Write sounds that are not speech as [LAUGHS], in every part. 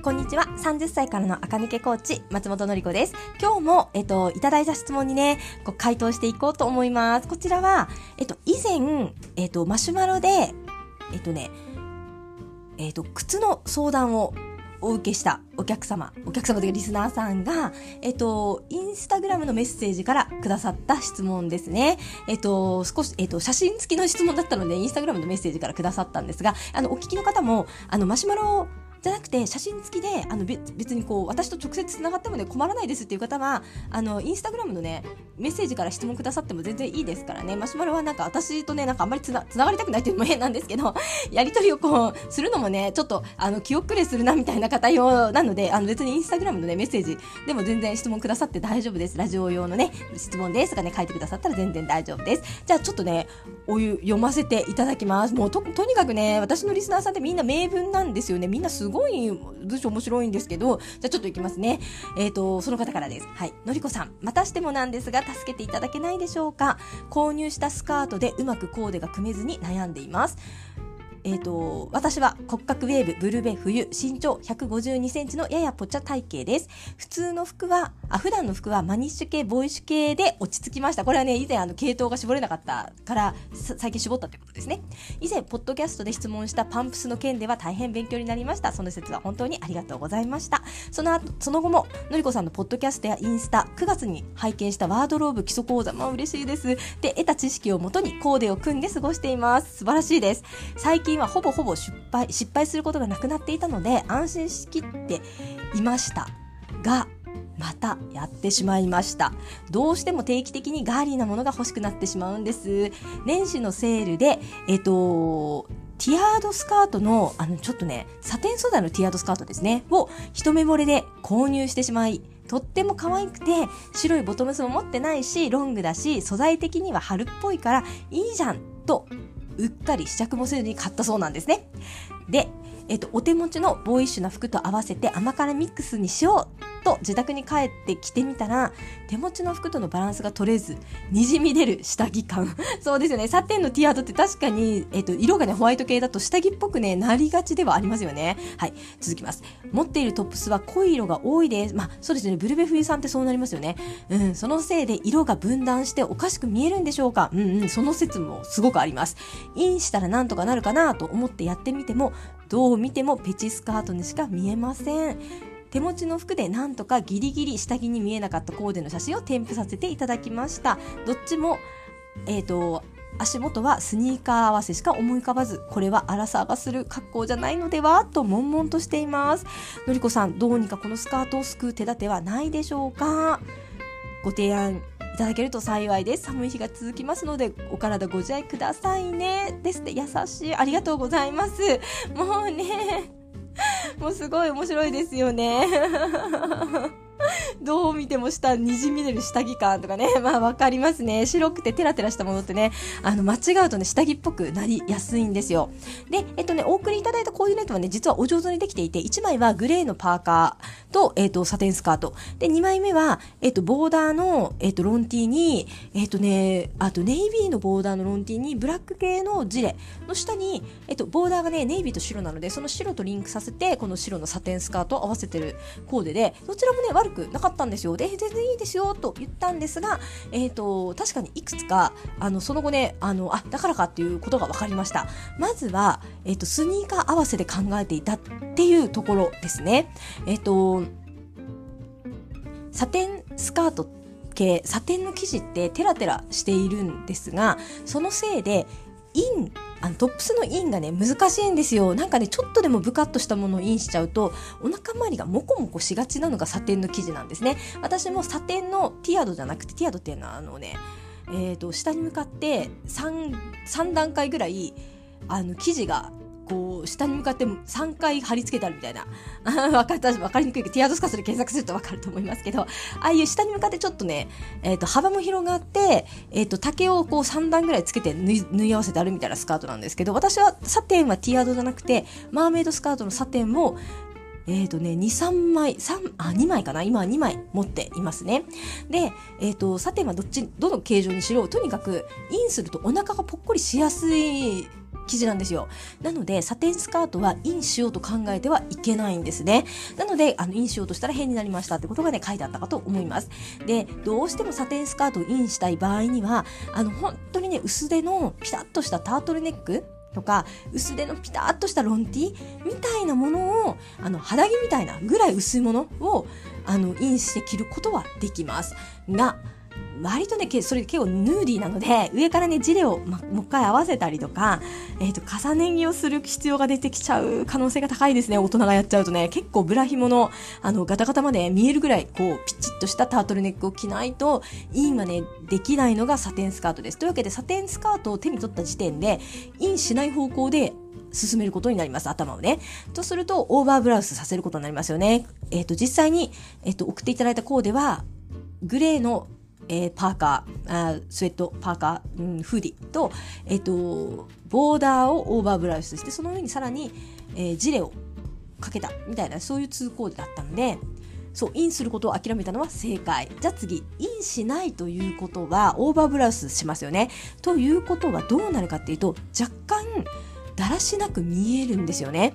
こんにちは。30歳からの赤抜けコーチ、松本のり子です。今日も、えっと、いただいた質問にね、こう回答していこうと思います。こちらは、えっと、以前、えっと、マシュマロで、えっとね、えっと、靴の相談をお受けしたお客様、お客様というかリスナーさんが、えっと、インスタグラムのメッセージからくださった質問ですね。えっと、少し、えっと、写真付きの質問だったので、インスタグラムのメッセージからくださったんですが、あの、お聞きの方も、あの、マシュマロをじゃなくて写真付きであの別にこう私と直接つながってもね困らないですっていう方はあのインスタグラムのねメッセージから質問くださっても全然いいですからね。マシュマロはなんか私とねなんかあんまりつなつながりたくないっていうのも変なんですけど [LAUGHS] やり取りをこうするのもねちょっとあの気遅れするなみたいな方用なのであの別にインスタグラムのねメッセージでも全然質問くださって大丈夫です。ラジオ用のね質問ですとかね書いてくださったら全然大丈夫です。じゃあちょっとねお湯読ませていただきます。もうととにかくね私のリスナーさんってみんな名文なんですよね。みんなすごい文章面白いんですけど、じゃあちょっといきますね。えっ、ー、と、その方からです。はい。のりこさん、またしてもなんですが、助けていただけないでしょうか。購入したスカートでうまくコーデが組めずに悩んでいます。えーと、私は骨格ウェーブブルベ冬身長152センチのややぽっちゃ体型です。普通の服はあ普段の服はマニッシュ系ボイッシュ系で落ち着きました。これはね以前あの系統が絞れなかったから最近絞ったということですね。以前ポッドキャストで質問したパンプスの件では大変勉強になりました。その説は本当にありがとうございました。その後その後ものりこさんのポッドキャストやインスタ9月に拝見したワードローブ基礎講座。まあ嬉しいです。で得た知識をもとにコーデを組んで過ごしています。素晴らしいです。最近はほぼほぼ失敗失敗することがなくなっていたので安心しきっていましたがまたやってしまいました。どうしても定期的にガーリーなものが欲しくなってしまうんです。年始のセールでえっとティアードスカートの、あの、ちょっとね、サテン素材のティアードスカートですね、を一目惚れで購入してしまい、とっても可愛くて、白いボトムスも持ってないし、ロングだし、素材的には春っぽいからいいじゃんとうっかり試着もせずに買ったそうなんですね。で、えっと、お手持ちのボーイッシュな服と合わせて甘辛ミックスにしようと自宅に帰って着てみたら手持ちの服とのバランスが取れずにじみ出る下着感。[LAUGHS] そうですよね。サテンのティアードって確かに、えっと、色がねホワイト系だと下着っぽくねなりがちではありますよね。はい。続きます。持っているトップスは濃い色が多いです。まあそうですね。ブルベ冬さんってそうなりますよね。うん。そのせいで色が分断しておかしく見えるんでしょうか？うんうん。その説もすごくあります。インしたらなんとかなるかなと思ってやってみてもどう見てもペチスカートにしか見えません。手持ちの服でなんとかギリギリ下着に見えなかったコーデの写真を添付させていただきました。どっちもえっ、ー、と足元はスニーカー合わせしか思い浮かばずこれは荒さがする格好じゃないのでは？と悶々としています。のりこさんどうにかこのスカートを救う手立てはないでしょうか？ご提案いただけると幸いです。寒い日が続きますのでお体ご自愛くださいね。ですって優しい。ありがとうございます。もうね。もうすごい面白いですよね。どう見ても下、にじみ出る下着感とかね、[LAUGHS] まあわかりますね。白くてテラテラしたものってね、あの、間違うとね、下着っぽくなりやすいんですよ。で、えっとね、お送りいただいたコーディネートはね、実はお上手にできていて、1枚はグレーのパーカーと、えっと、サテンスカート。で、2枚目は、えっと、ボーダーの、えっと、ロンティーに、えっとね、あと、ネイビーのボーダーのロンティーに、ブラック系のジレの下に、えっと、ボーダーがね、ネイビーと白なので、その白とリンクさせて、この白のサテンスカートを合わせてるコーデで、どちらもね、悪くなかったかったんですよ。で、全然いいですよ、と言ったんですが、えっ、ー、と、確かにいくつか、あの、その後ね、あの、あ、だからかっていうことが分かりました。まずは、えっ、ー、と、スニーカー合わせで考えていたっていうところですね。えっ、ー、と、サテンスカート系、サテンの生地ってテラテラしているんですが、そのせいで、インあのトップスのインがね難しいんですよ。なんかねちょっとでもブカッとしたものをインしちゃうとお腹周りがモコモコしがちなのがサテンの生地なんですね。私もサテンのティアドじゃなくてティアドっていうのはあのねえーと、下に向かって 3, 3段階ぐらいあの生地がこう下に向かって3回貼り付けてあるみたいな。[LAUGHS] 分かった。分かりにくい。けどティアードスカスで検索すると分かると思いますけど。ああいう下に向かってちょっとね、えーと、幅も広がって、えーと、竹をこう3段ぐらいつけて縫い合わせてあるみたいなスカートなんですけど私はサテンはティアードじゃなくてマーメイドスカートのサテンもえっ、とね、2、3枚、3、あ、2枚かな。今は2枚持っていますね。で、えっ、ー、と、サテンはどっち、どの形状にしろ、とにかく、インするとお腹がぽっこりしやすい生地なんですよ。なので、サテンスカートはインしようと考えてはいけないんですね。なので、あの、インしようとしたら変になりましたってことがね、書いてあったかと思います。で、どうしてもサテンスカートをインしたい場合には、あの、本当にね、薄手のピタッとしたタートルネックとか薄手のピタッとしたロンティみたいなものをあの肌着みたいなぐらい薄いものをあのインして着ることはできますが割とね、それ結構ヌーディーなので、上からね、ジレを、ま、もう一回合わせたりとか、えっ、ー、と、重ね着をする必要が出てきちゃう可能性が高いですね。大人がやっちゃうとね、結構ブラ紐の、あの、ガタガタまで見えるぐらい、こう、ピチッとしたタートルネックを着ないと、インはね、できないのがサテンスカートです。というわけで、サテンスカートを手に取った時点で、インしない方向で、進めることになります、頭をね。とすると、オーバーブラウスさせることになりますよね。えっ、ー、と、実際に、えっ、ー、と、送っていただいたコーデは、グレーのえー、パーカースウェットパーカー、うん、フーディと,、えーと、ボーダーをオーバーブラウスしてその上にさらに、えー、ジレをかけたみたいなそういう通行だったんでそうインすることを諦めたのは正解。じゃあ次インしないということはオーバーブラウスしますよね。ということはどうなるかっていうと若干だらしなく見えるんですよね。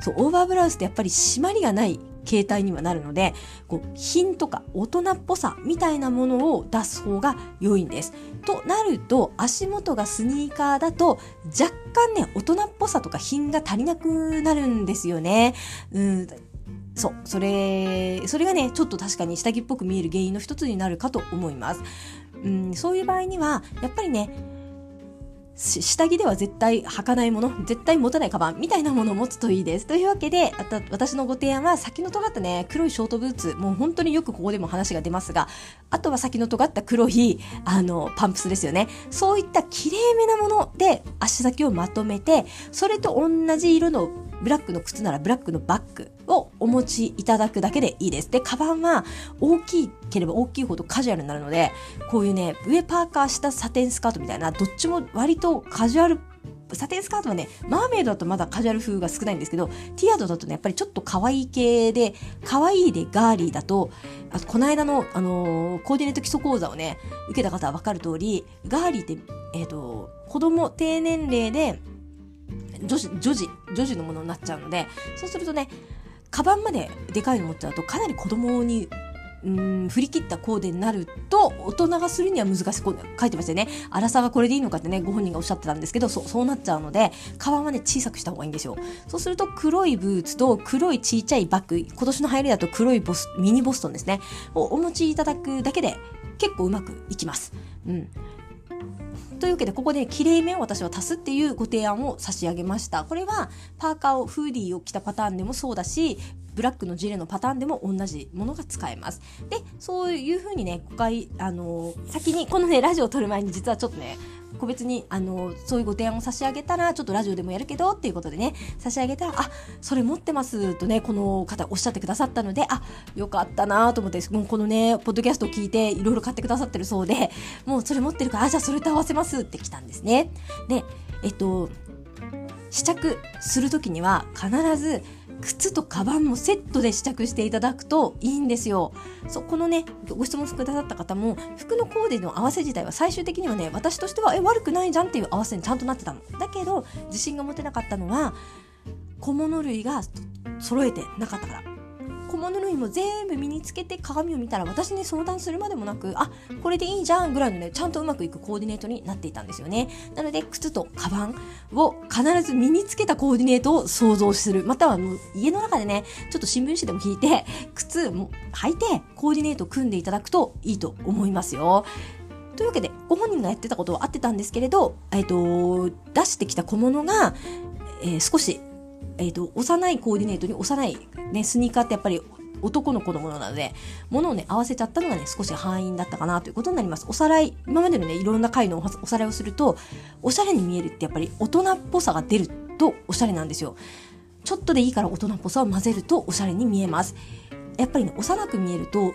そうオーバーブラウスってやっぱり締まりがない形態にはなるのでこう品とか大人っぽさみたいなものを出す方が良いんです。となると足元がスニーカーだと若干ね大人っぽさとか品が足りなくなるんですよね。うんそう、それ、それがね、ちょっと確かに下着っぽく見える原因の一つになるかと思います。うん、そういう場合には、やっぱりね、下着では絶対履かないもの、絶対持たないカバンみたいなものを持つといいです。というわけで、私のご提案は先の尖ったね、黒いショートブーツ、もう本当によくここでも話が出ますが、あとは先の尖った黒い、あの、パンプスですよね。そういった綺麗めなもので足先をまとめて、それと同じ色のブラックの靴ならブラックのバッグをお持ちいただくだけでいいです。で、カバンは大きければ大きいほどカジュアルになるので、こういうね、上パーカー下サテンスカートみたいな、どっちも割とカジュアルサテンスカートはね、マーメイドだとまだカジュアル風が少ないんですけど、ティアードだとね、やっぱりちょっと可愛い系で、可愛いでガーリーだと、あとこの間の、あのー、コーディネート基礎講座をね、受けた方はわかる通り、ガーリーって、えっ、ー、と、子供、低年齢で、女子、女児、女児のものになっちゃうので、そうするとね、カバンまででかいの持っちゃうと、かなり子供にうん振り切ったコーデになると大人がするには難しい。こ書いてますよね。粗さがこれでいいのかってねご本人がおっしゃってたんですけどそうそうなっちゃうのでカバンはね小さくした方がいいんですよ。そうすると黒いブーツと黒いちっちゃいバッグ今年の流行りだと黒いボスミニボストンですね。をお持ちいただくだけで結構うまくいきます。うん。というわけで、ここで綺麗めを私は足すっていうご提案を差し上げました。これは、パーカーを、フーディーを着たパターンでもそうだし、ブラックのジレのパターンでも同じものが使えます。で、そういうふうにね、誤解、あのー、先に、このね、ラジオを撮る前に実はちょっとね、個別に、あの、そういうご提案を差し上げたら、ちょっとラジオでもやるけど、っていうことでね、差し上げたら、あ、それ持ってますとね、この方おっしゃってくださったので、あ、よかったなと思って、もうこのね、ポッドキャストを聞いて、いろいろ買ってくださってるそうで、もうそれ持ってるから、あ、じゃあそれと合わせますって来たんですね。で、えっと、試着するときには必ず靴とカバンもセットで試着していただくといいんですよ。そ、このね、ご質問くださった方も、服のコーデの合わせ自体は最終的にはね、私としては、え、悪くないじゃんっていう合わせにちゃんとなってたの。だけど、自信が持てなかったのは、小物類が揃えてなかったから。小物類も全部身につけて鏡を見たら私に相談するまでもなくあこれでいいじゃんぐらいのねちゃんとうまくいくコーディネートになっていたんですよね。なので靴とカバンを必ず身につけたコーディネートを想像する。またはもう家の中でねちょっと新聞紙でも引いて靴も履いてコーディネート組んでいただくといいと思いますよ。というわけでご本人がやってたことは合ってたんですけれど、えっ、ー、と出してきた小物が、えー、少しえ、ー、と、幼いコーディネートに幼い、ね、スニーカーってやっぱり男の子のものなので、物をね、合わせちゃったのがね、少し範囲だったかなということになります。おさらい、今までのね、いろんな回のおさらいをすると、おしゃれに見えるってやっぱり大人っぽさが出るとおしゃれなんですよ。ちょっとでいいから大人っぽさを混ぜるとおしゃれに見えます。やっぱりね、幼く見えると、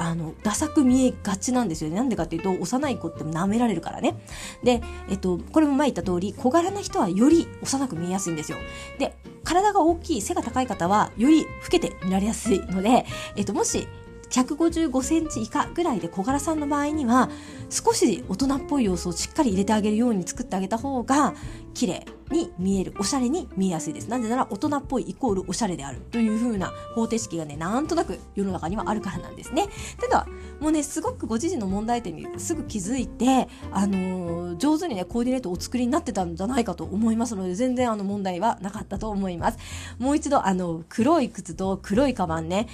あの、ダサく見えがちなんですよね。なんでかっていうと、幼い子って舐められるからね。で、えっと、これも前言った通り、小柄な人はより幼く見えやすいんですよ。で、体が大きい、背が高い方は、より老けて見られやすいので、えっと、もし、155センチ以下ぐらいで小柄さんの場合には少し大人っぽい要素をしっかり入れてあげるように作ってあげた方が綺麗に見えるおしゃれに見えやすいです。なぜなら大人っぽいイコールおしゃれであるという風な方程式がねなんとなく世の中にはあるからなんですね。ただもうねすごくご自身の問題点にすぐ気づいて、あのー、上手にねコーディネートをお作りになってたんじゃないかと思いますので全然あの問題はなかったと思います。もう一度あの黒い靴と黒いカバンね。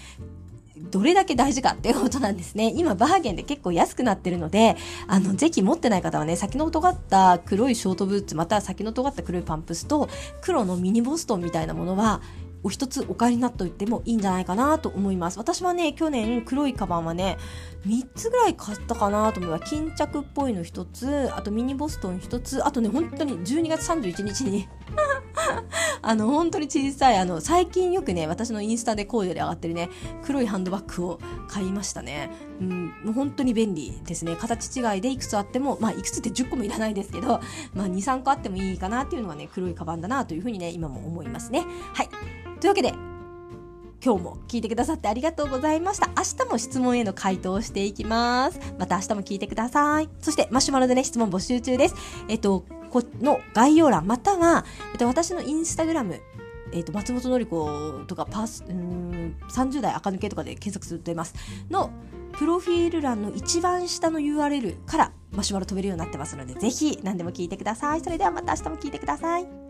どれだけ大事かっていうことなんですね。今、バーゲンで結構安くなってるので、あの、ぜひ持ってない方はね、先の尖った黒いショートブーツ、また先の尖った黒いパンプスと、黒のミニボストンみたいなものは、お一つお買いになっておいてもいいんじゃないかなと思います。私はね、去年黒いカバンはね、3つぐらい買ったかなと思います。巾着っぽいの1つ、あとミニボストン1つ、あとね、本当に12月31日に [LAUGHS] あの、本当に小さい、あの、最近よくね、私のインスタでコーデで上がってるね、黒いハンドバッグを買いましたね。うん、もう本当に便利ですね。形違いでいくつあっても、まあ、いくつって10個もいらないですけど、まあ、2、3個あってもいいかなっていうのはね、黒いカバンだなというふうにね、今も思いますね。はい。というわけで、今日も聞いてくださってありがとうございました。明日も質問への回答をしていきます。また明日も聞いてください。そしてマシュマロでね、質問募集中です。えっと、の概要欄、または、えっと、私のインスタグラム、えっと、松本のり子とかパス、うん、30代垢抜けとかで検索すると出ます。の、プロフィール欄の一番下の URL からマシュマロ飛べるようになってますので、ぜひ何でも聞いてください。それではまた明日も聞いてください。